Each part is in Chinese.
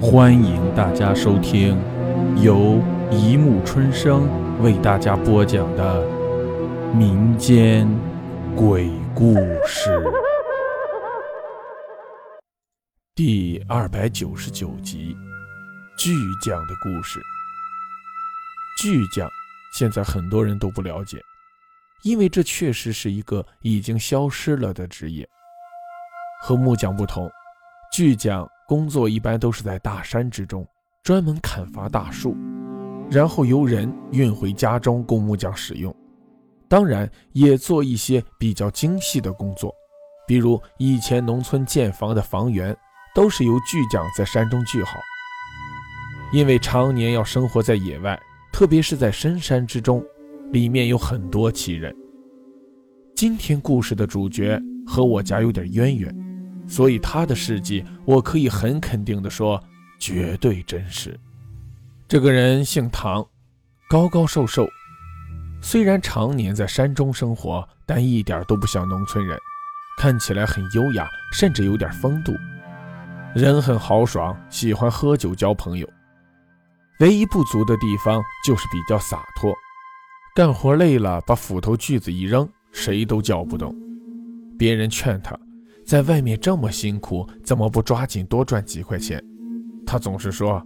欢迎大家收听由一木春生为大家播讲的民间鬼故事第二百九十九集：巨匠的故事。巨匠现在很多人都不了解，因为这确实是一个已经消失了的职业。和木匠不同，巨匠。工作一般都是在大山之中，专门砍伐大树，然后由人运回家中供木匠使用。当然，也做一些比较精细的工作，比如以前农村建房的房源，都是由巨匠在山中锯好。因为常年要生活在野外，特别是在深山之中，里面有很多奇人。今天故事的主角和我家有点渊源。所以他的事迹，我可以很肯定地说，绝对真实。这个人姓唐，高高瘦瘦，虽然常年在山中生活，但一点都不像农村人，看起来很优雅，甚至有点风度。人很豪爽，喜欢喝酒交朋友。唯一不足的地方就是比较洒脱，干活累了把斧头锯子一扔，谁都叫不动。别人劝他。在外面这么辛苦，怎么不抓紧多赚几块钱？他总是说：“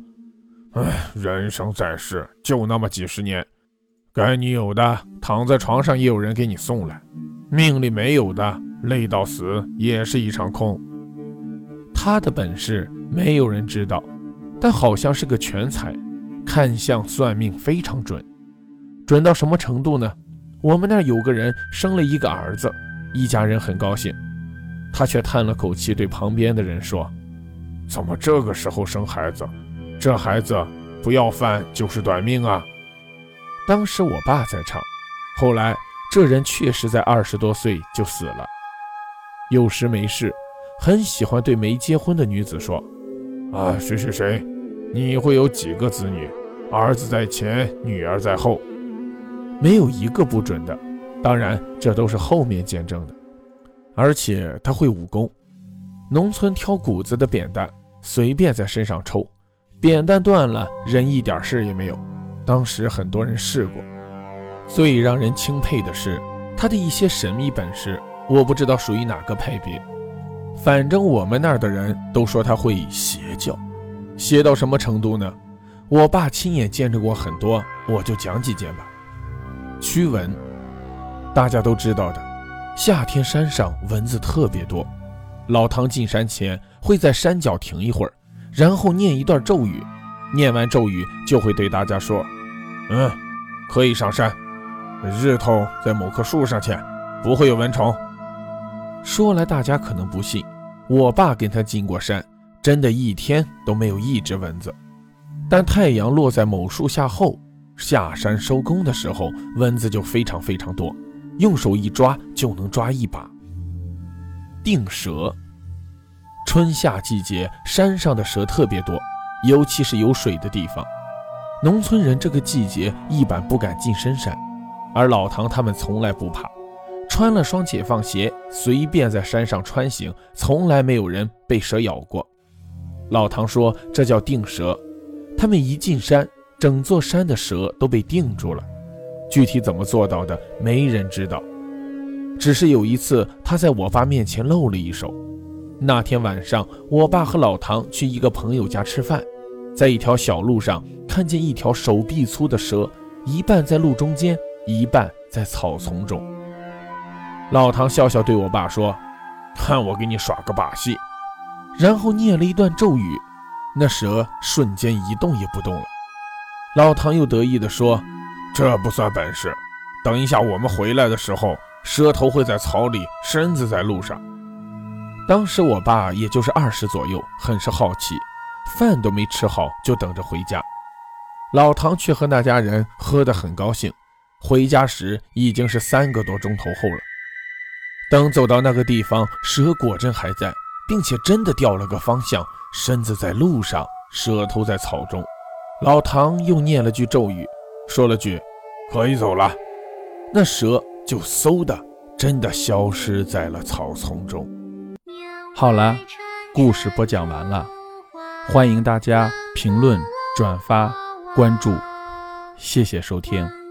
哎，人生在世就那么几十年，该你有的躺在床上也有人给你送来，命里没有的累到死也是一场空。”他的本事没有人知道，但好像是个全才，看相算命非常准，准到什么程度呢？我们那儿有个人生了一个儿子，一家人很高兴。他却叹了口气，对旁边的人说：“怎么这个时候生孩子？这孩子不要饭就是短命啊！”当时我爸在场，后来这人确实在二十多岁就死了。有时没事，很喜欢对没结婚的女子说：“啊，谁谁谁，你会有几个子女？儿子在前，女儿在后，没有一个不准的。当然，这都是后面见证的。”而且他会武功，农村挑谷子的扁担，随便在身上抽，扁担断了，人一点事也没有。当时很多人试过。最让人钦佩的是他的一些神秘本事，我不知道属于哪个派别，反正我们那儿的人都说他会邪教，邪到什么程度呢？我爸亲眼见证过很多，我就讲几件吧。驱蚊，大家都知道的。夏天山上蚊子特别多，老唐进山前会在山脚停一会儿，然后念一段咒语，念完咒语就会对大家说：“嗯，可以上山，日头在某棵树上去，不会有蚊虫。”说来大家可能不信，我爸跟他进过山，真的一天都没有一只蚊子。但太阳落在某树下后，下山收工的时候，蚊子就非常非常多。用手一抓就能抓一把。定蛇，春夏季节山上的蛇特别多，尤其是有水的地方。农村人这个季节一般不敢进深山，而老唐他们从来不怕，穿了双解放鞋，随便在山上穿行，从来没有人被蛇咬过。老唐说这叫定蛇，他们一进山，整座山的蛇都被定住了。具体怎么做到的，没人知道。只是有一次，他在我爸面前露了一手。那天晚上，我爸和老唐去一个朋友家吃饭，在一条小路上看见一条手臂粗的蛇，一半在路中间，一半在草丛中。老唐笑笑对我爸说：“看我给你耍个把戏。”然后念了一段咒语，那蛇瞬间一动也不动了。老唐又得意地说。这不算本事，等一下我们回来的时候，蛇头会在草里，身子在路上。当时我爸也就是二十左右，很是好奇，饭都没吃好就等着回家。老唐却和那家人喝得很高兴。回家时已经是三个多钟头后了。等走到那个地方，蛇果真还在，并且真的调了个方向，身子在路上，蛇头在草中。老唐又念了句咒语。说了句“可以走了”，那蛇就嗖的真的消失在了草丛中。好了，故事播讲完了，欢迎大家评论、转发、关注，谢谢收听。